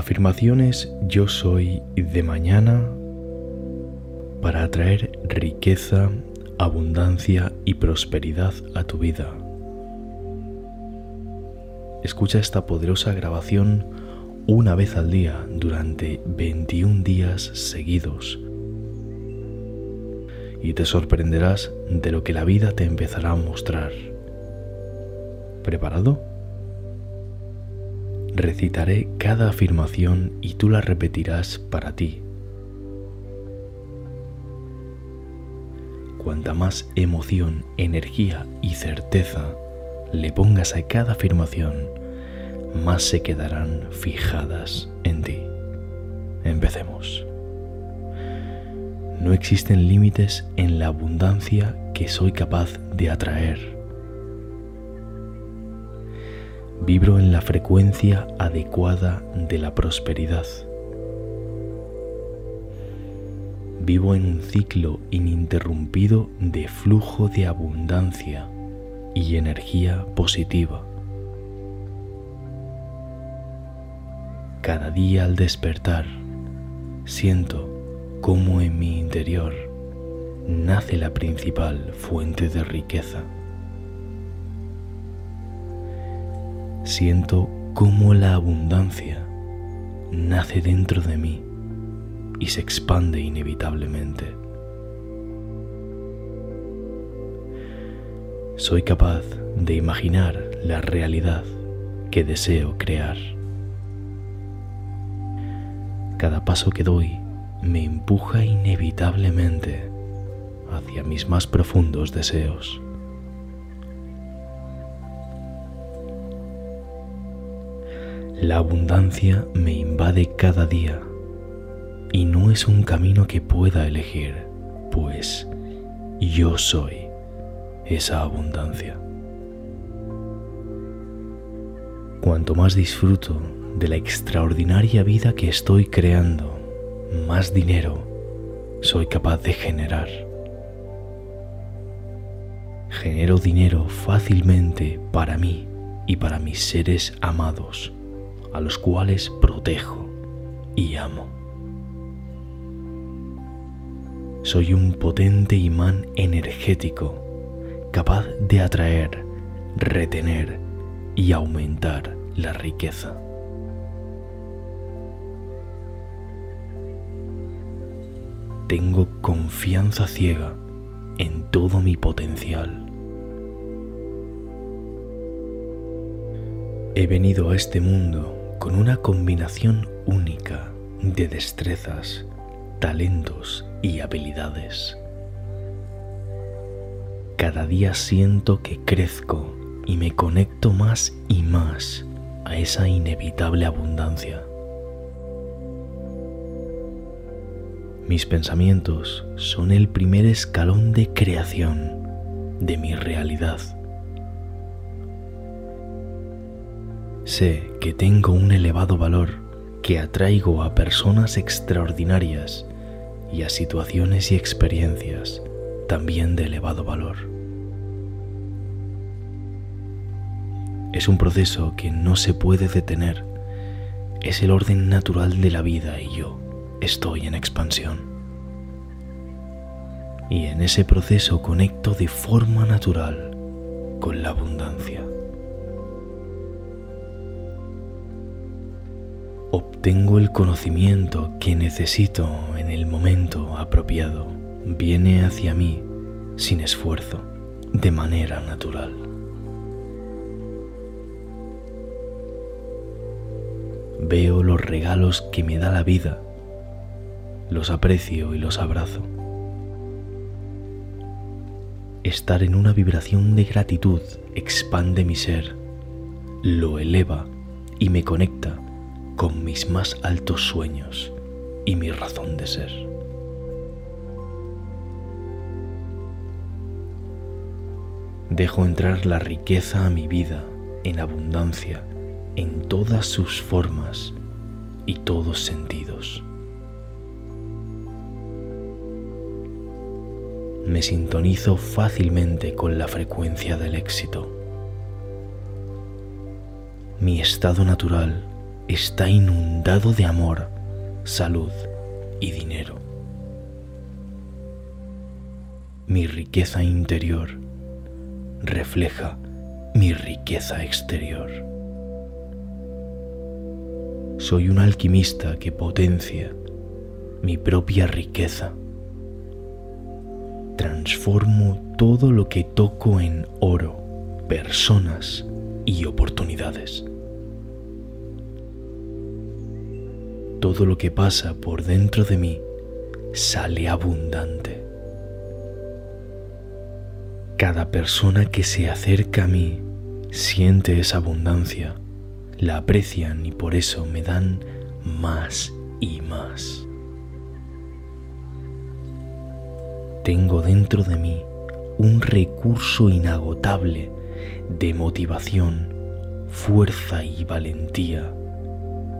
Afirmaciones yo soy de mañana para atraer riqueza, abundancia y prosperidad a tu vida. Escucha esta poderosa grabación una vez al día durante 21 días seguidos y te sorprenderás de lo que la vida te empezará a mostrar. ¿Preparado? Recitaré cada afirmación y tú la repetirás para ti. Cuanta más emoción, energía y certeza le pongas a cada afirmación, más se quedarán fijadas en ti. Empecemos. No existen límites en la abundancia que soy capaz de atraer. Vibro en la frecuencia adecuada de la prosperidad. Vivo en un ciclo ininterrumpido de flujo de abundancia y energía positiva. Cada día al despertar, siento cómo en mi interior nace la principal fuente de riqueza. Siento cómo la abundancia nace dentro de mí y se expande inevitablemente. Soy capaz de imaginar la realidad que deseo crear. Cada paso que doy me empuja inevitablemente hacia mis más profundos deseos. La abundancia me invade cada día y no es un camino que pueda elegir, pues yo soy esa abundancia. Cuanto más disfruto de la extraordinaria vida que estoy creando, más dinero soy capaz de generar. Genero dinero fácilmente para mí y para mis seres amados, a los cuales protejo y amo. Soy un potente imán energético capaz de atraer, retener y aumentar la riqueza. tengo confianza ciega en todo mi potencial. He venido a este mundo con una combinación única de destrezas, talentos y habilidades. Cada día siento que crezco y me conecto más y más a esa inevitable abundancia. Mis pensamientos son el primer escalón de creación de mi realidad. Sé que tengo un elevado valor que atraigo a personas extraordinarias y a situaciones y experiencias también de elevado valor. Es un proceso que no se puede detener. Es el orden natural de la vida y yo estoy en expansión. Y en ese proceso conecto de forma natural con la abundancia. Obtengo el conocimiento que necesito en el momento apropiado. Viene hacia mí sin esfuerzo, de manera natural. Veo los regalos que me da la vida los aprecio y los abrazo. Estar en una vibración de gratitud expande mi ser, lo eleva y me conecta con mis más altos sueños y mi razón de ser. Dejo entrar la riqueza a mi vida en abundancia en todas sus formas y todos sentidos. me sintonizo fácilmente con la frecuencia del éxito. Mi estado natural está inundado de amor, salud y dinero. Mi riqueza interior refleja mi riqueza exterior. Soy un alquimista que potencia mi propia riqueza. Transformo todo lo que toco en oro, personas y oportunidades. Todo lo que pasa por dentro de mí sale abundante. Cada persona que se acerca a mí siente esa abundancia, la aprecian y por eso me dan más y más. Tengo dentro de mí un recurso inagotable de motivación, fuerza y valentía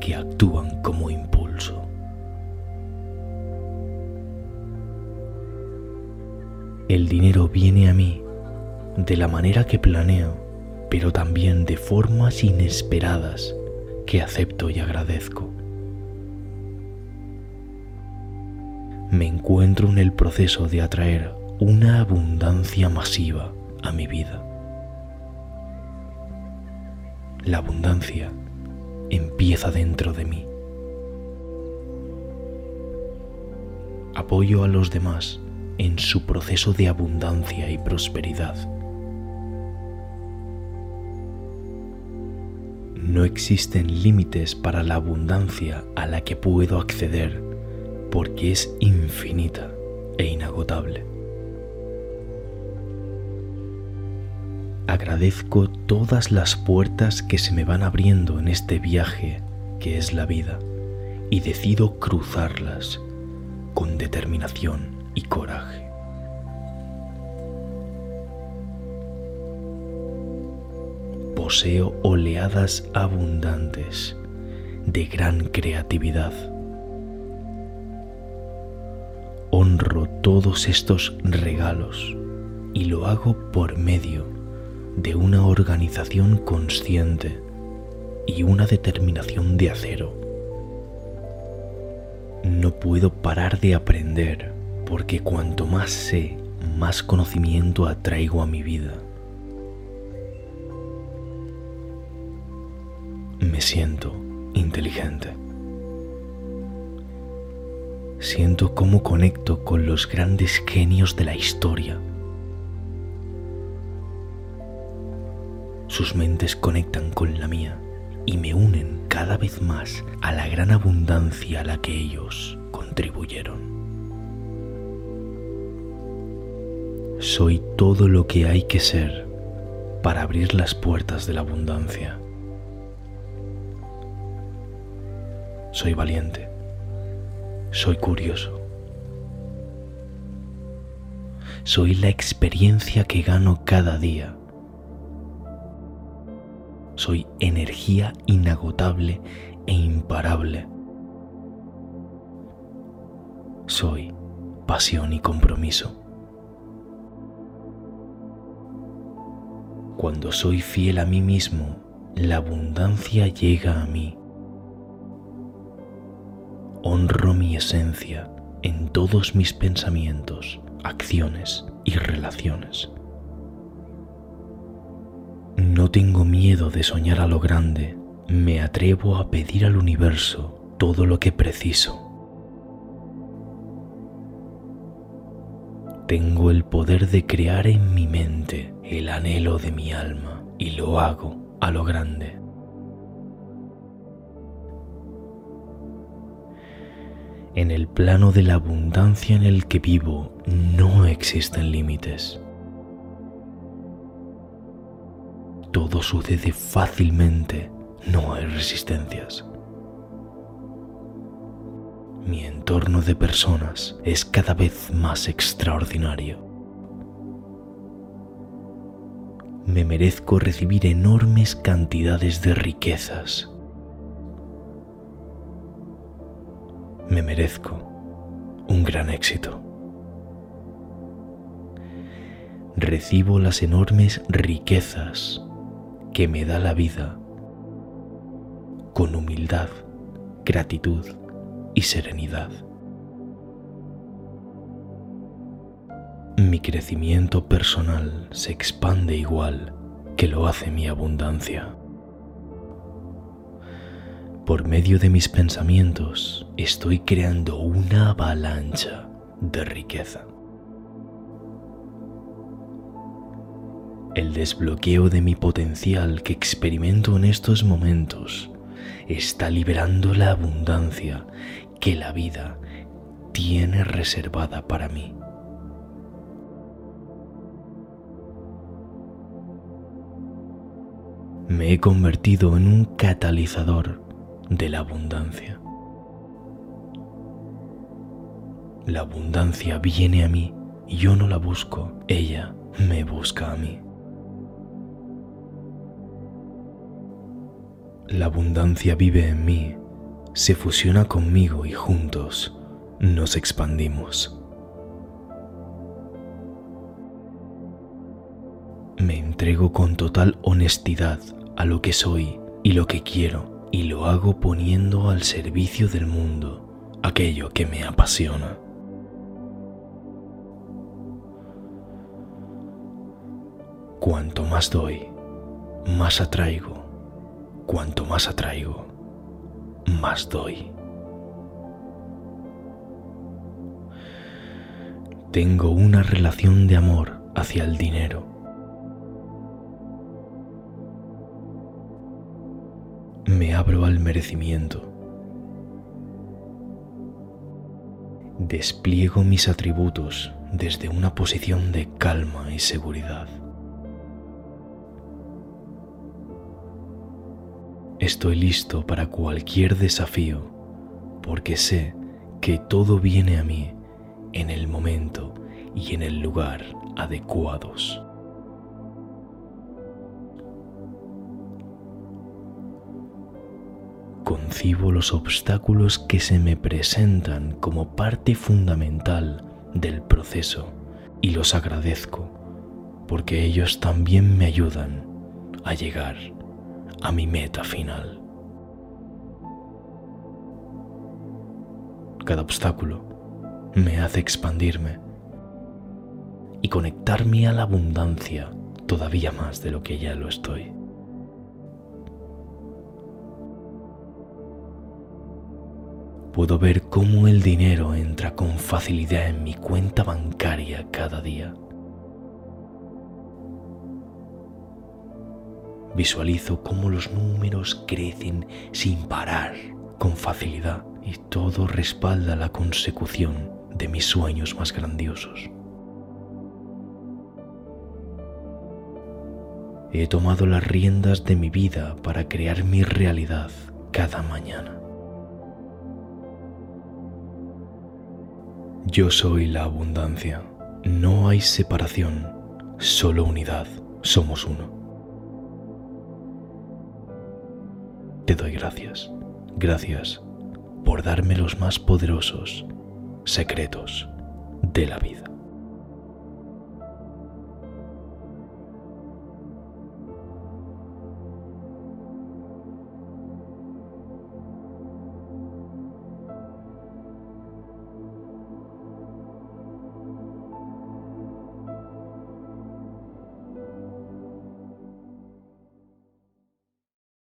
que actúan como impulso. El dinero viene a mí de la manera que planeo, pero también de formas inesperadas que acepto y agradezco. Me encuentro en el proceso de atraer una abundancia masiva a mi vida. La abundancia empieza dentro de mí. Apoyo a los demás en su proceso de abundancia y prosperidad. No existen límites para la abundancia a la que puedo acceder porque es infinita e inagotable. Agradezco todas las puertas que se me van abriendo en este viaje que es la vida y decido cruzarlas con determinación y coraje. poseo oleadas abundantes de gran creatividad. Honro todos estos regalos y lo hago por medio de una organización consciente y una determinación de acero. No puedo parar de aprender porque cuanto más sé, más conocimiento atraigo a mi vida. me siento inteligente. Siento cómo conecto con los grandes genios de la historia. Sus mentes conectan con la mía y me unen cada vez más a la gran abundancia a la que ellos contribuyeron. Soy todo lo que hay que ser para abrir las puertas de la abundancia. Soy valiente. Soy curioso. Soy la experiencia que gano cada día. Soy energía inagotable e imparable. Soy pasión y compromiso. Cuando soy fiel a mí mismo, la abundancia llega a mí honro mi esencia en todos mis pensamientos, acciones y relaciones. No tengo miedo de soñar a lo grande, me atrevo a pedir al universo todo lo que preciso. Tengo el poder de crear en mi mente el anhelo de mi alma y lo hago a lo grande. en el plano de la abundancia en el que vivo no existen límites. Todo sucede fácilmente, no hay resistencias. Mi entorno de personas es cada vez más extraordinario. Me merezco recibir enormes cantidades de riquezas me merezco un gran éxito. Recibo las enormes riquezas que me da la vida con humildad, gratitud y serenidad. Mi crecimiento personal se expande igual que lo hace mi abundancia. Por medio de mis pensamientos estoy creando una avalancha de riqueza. El desbloqueo de mi potencial que experimento en estos momentos está liberando la abundancia que la vida tiene reservada para mí. Me he convertido en un catalizador de la abundancia. La abundancia viene a mí, yo no la busco, ella me busca a mí. La abundancia vive en mí, se fusiona conmigo y juntos nos expandimos. Me entrego con total honestidad a lo que soy y lo que quiero y lo hago poniendo al servicio del mundo aquello que me apasiona. Cuanto más doy, más atraigo cuanto más atraigo, más doy. Tengo una relación de amor hacia el dinero. Me abro al merecimiento. Despliego mis atributos desde una posición de calma y seguridad. Estoy listo para cualquier desafío porque sé que todo viene a mí en el momento y en el lugar adecuados. Concibo los obstáculos que se me presentan como parte fundamental del proceso y los agradezco porque ellos también me ayudan a llegar a mi meta final. Cada obstáculo me hace expandirme y conectarme a la abundancia todavía más de lo que ya lo estoy. Puedo ver cómo el dinero entra con facilidad en mi cuenta bancaria cada día. Visualizo cómo los números crecen sin parar, con facilidad, y todo respalda la consecución de mis sueños más grandiosos. He tomado las riendas de mi vida para crear mi realidad cada mañana. Yo soy la abundancia. No hay separación, solo unidad. Somos uno. Te doy gracias, gracias por darme los más poderosos secretos de la vida.